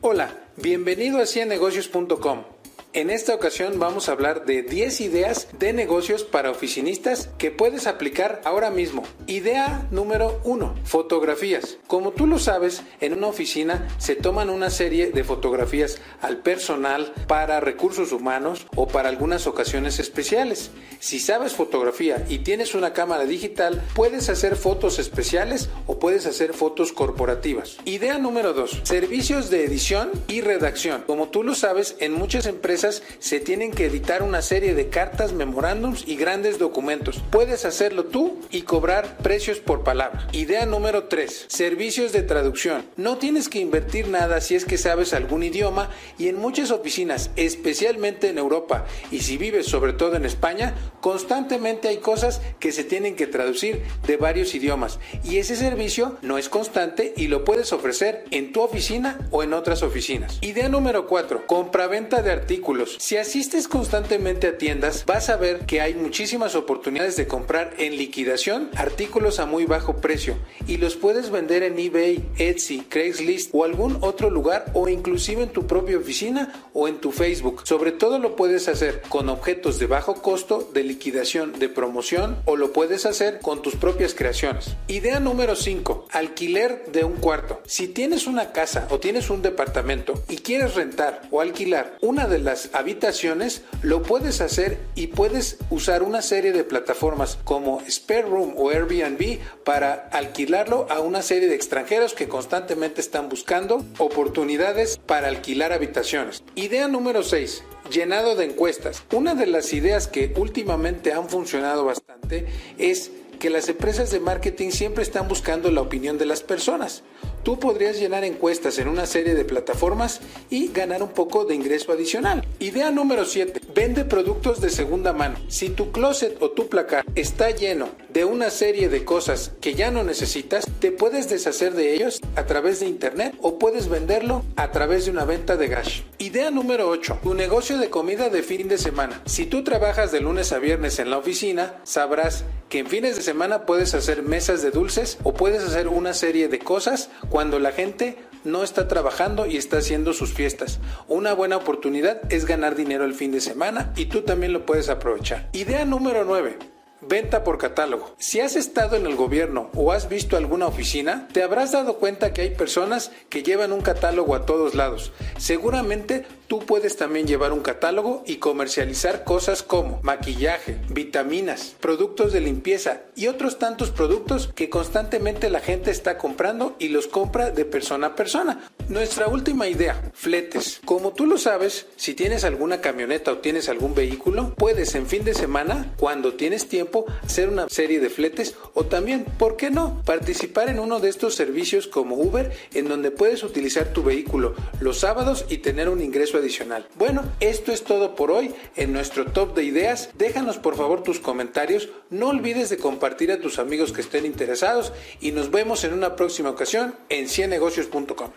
Hola, bienvenido a ciennegocios.com. En esta ocasión vamos a hablar de 10 ideas de negocios para oficinistas que puedes aplicar ahora mismo. Idea número 1. Fotografías. Como tú lo sabes, en una oficina se toman una serie de fotografías al personal para recursos humanos o para algunas ocasiones especiales. Si sabes fotografía y tienes una cámara digital, puedes hacer fotos especiales o puedes hacer fotos corporativas. Idea número 2. Servicios de edición y redacción. Como tú lo sabes, en muchas empresas se tienen que editar una serie de cartas, memorándums y grandes documentos. Puedes hacerlo tú y cobrar precios por palabra. Idea número 3. Servicios de traducción. No tienes que invertir nada si es que sabes algún idioma y en muchas oficinas, especialmente en Europa y si vives sobre todo en España, constantemente hay cosas que se tienen que traducir de varios idiomas y ese servicio no es constante y lo puedes ofrecer en tu oficina o en otras oficinas. Idea número 4. Compraventa de artículos si asistes constantemente a tiendas, vas a ver que hay muchísimas oportunidades de comprar en liquidación artículos a muy bajo precio y los puedes vender en eBay, Etsy, Craigslist o algún otro lugar o inclusive en tu propia oficina o en tu Facebook. Sobre todo lo puedes hacer con objetos de bajo costo, de liquidación, de promoción o lo puedes hacer con tus propias creaciones. Idea número 5. Alquiler de un cuarto. Si tienes una casa o tienes un departamento y quieres rentar o alquilar una de las habitaciones, lo puedes hacer y puedes usar una serie de plataformas como Spare Room o Airbnb para alquilarlo a una serie de extranjeros que constantemente están buscando oportunidades para alquilar habitaciones. Idea número 6 llenado de encuestas. Una de las ideas que últimamente han funcionado bastante es que las empresas de marketing siempre están buscando la opinión de las personas. Tú podrías llenar encuestas en una serie de plataformas y ganar un poco de ingreso adicional. Idea número 7. Vende productos de segunda mano. Si tu closet o tu placar está lleno de una serie de cosas que ya no necesitas, te puedes deshacer de ellos a través de internet o puedes venderlo a través de una venta de gash. Idea número 8. Tu negocio de comida de fin de semana. Si tú trabajas de lunes a viernes en la oficina, sabrás en fines de semana puedes hacer mesas de dulces o puedes hacer una serie de cosas cuando la gente no está trabajando y está haciendo sus fiestas. Una buena oportunidad es ganar dinero el fin de semana y tú también lo puedes aprovechar. Idea número 9. Venta por catálogo. Si has estado en el gobierno o has visto alguna oficina, te habrás dado cuenta que hay personas que llevan un catálogo a todos lados. Seguramente tú puedes también llevar un catálogo y comercializar cosas como maquillaje, vitaminas, productos de limpieza y otros tantos productos que constantemente la gente está comprando y los compra de persona a persona. Nuestra última idea, fletes. Como tú lo sabes, si tienes alguna camioneta o tienes algún vehículo, puedes en fin de semana, cuando tienes tiempo, hacer una serie de fletes o también, ¿por qué no?, participar en uno de estos servicios como Uber en donde puedes utilizar tu vehículo los sábados y tener un ingreso adicional. Bueno, esto es todo por hoy en nuestro top de ideas. Déjanos por favor tus comentarios. No olvides de compartir a tus amigos que estén interesados y nos vemos en una próxima ocasión en ciennegocios.com.